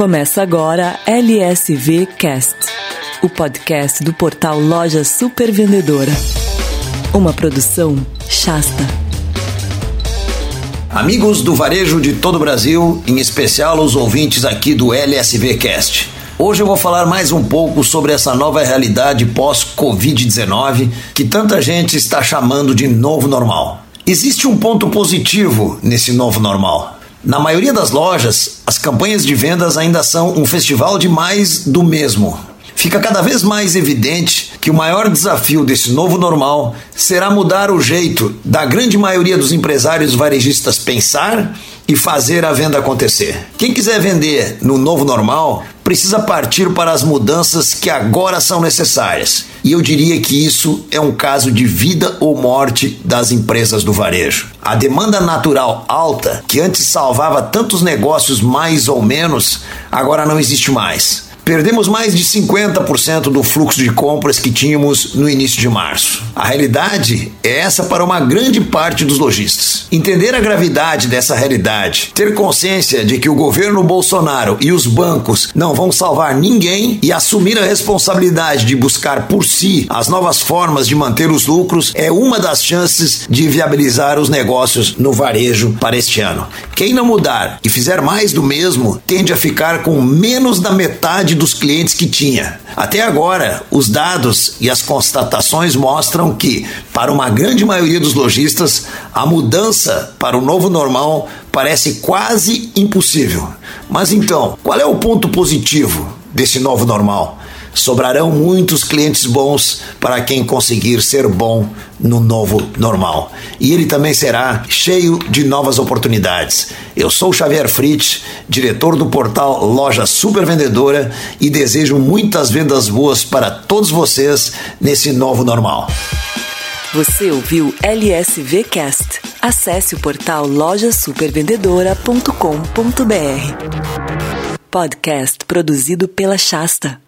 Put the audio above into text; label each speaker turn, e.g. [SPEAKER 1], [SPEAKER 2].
[SPEAKER 1] Começa agora LSV Cast, o podcast do portal Loja Super Vendedora. Uma produção Shasta.
[SPEAKER 2] Amigos do varejo de todo o Brasil, em especial os ouvintes aqui do LSV Cast. Hoje eu vou falar mais um pouco sobre essa nova realidade pós-Covid-19 que tanta gente está chamando de novo normal. Existe um ponto positivo nesse novo normal. Na maioria das lojas, as campanhas de vendas ainda são um festival de mais do mesmo. Fica cada vez mais evidente que o maior desafio desse novo normal será mudar o jeito da grande maioria dos empresários varejistas pensar e fazer a venda acontecer. Quem quiser vender no novo normal precisa partir para as mudanças que agora são necessárias. E eu diria que isso é um caso de vida ou morte das empresas do varejo. A demanda natural alta, que antes salvava tantos negócios mais ou menos, agora não existe mais. Perdemos mais de 50% do fluxo de compras que tínhamos no início de março. A realidade é essa para uma grande parte dos lojistas. Entender a gravidade dessa realidade, ter consciência de que o governo Bolsonaro e os bancos não vão salvar ninguém e assumir a responsabilidade de buscar por si as novas formas de manter os lucros é uma das chances de viabilizar os negócios no varejo para este ano. Quem não mudar e fizer mais do mesmo tende a ficar com menos da metade dos clientes que tinha. Até agora, os dados e as constatações mostram que, para uma grande maioria dos lojistas, a mudança para o novo normal parece quase impossível. Mas então, qual é o ponto positivo desse novo normal? Sobrarão muitos clientes bons para quem conseguir ser bom no novo normal. E ele também será cheio de novas oportunidades. Eu sou Xavier Fritz, diretor do portal Loja Super Vendedora e desejo muitas vendas boas para todos vocês nesse novo normal.
[SPEAKER 1] Você ouviu LSV Cast? Acesse o portal lojasupervendedora.com.br. Podcast produzido pela Shasta.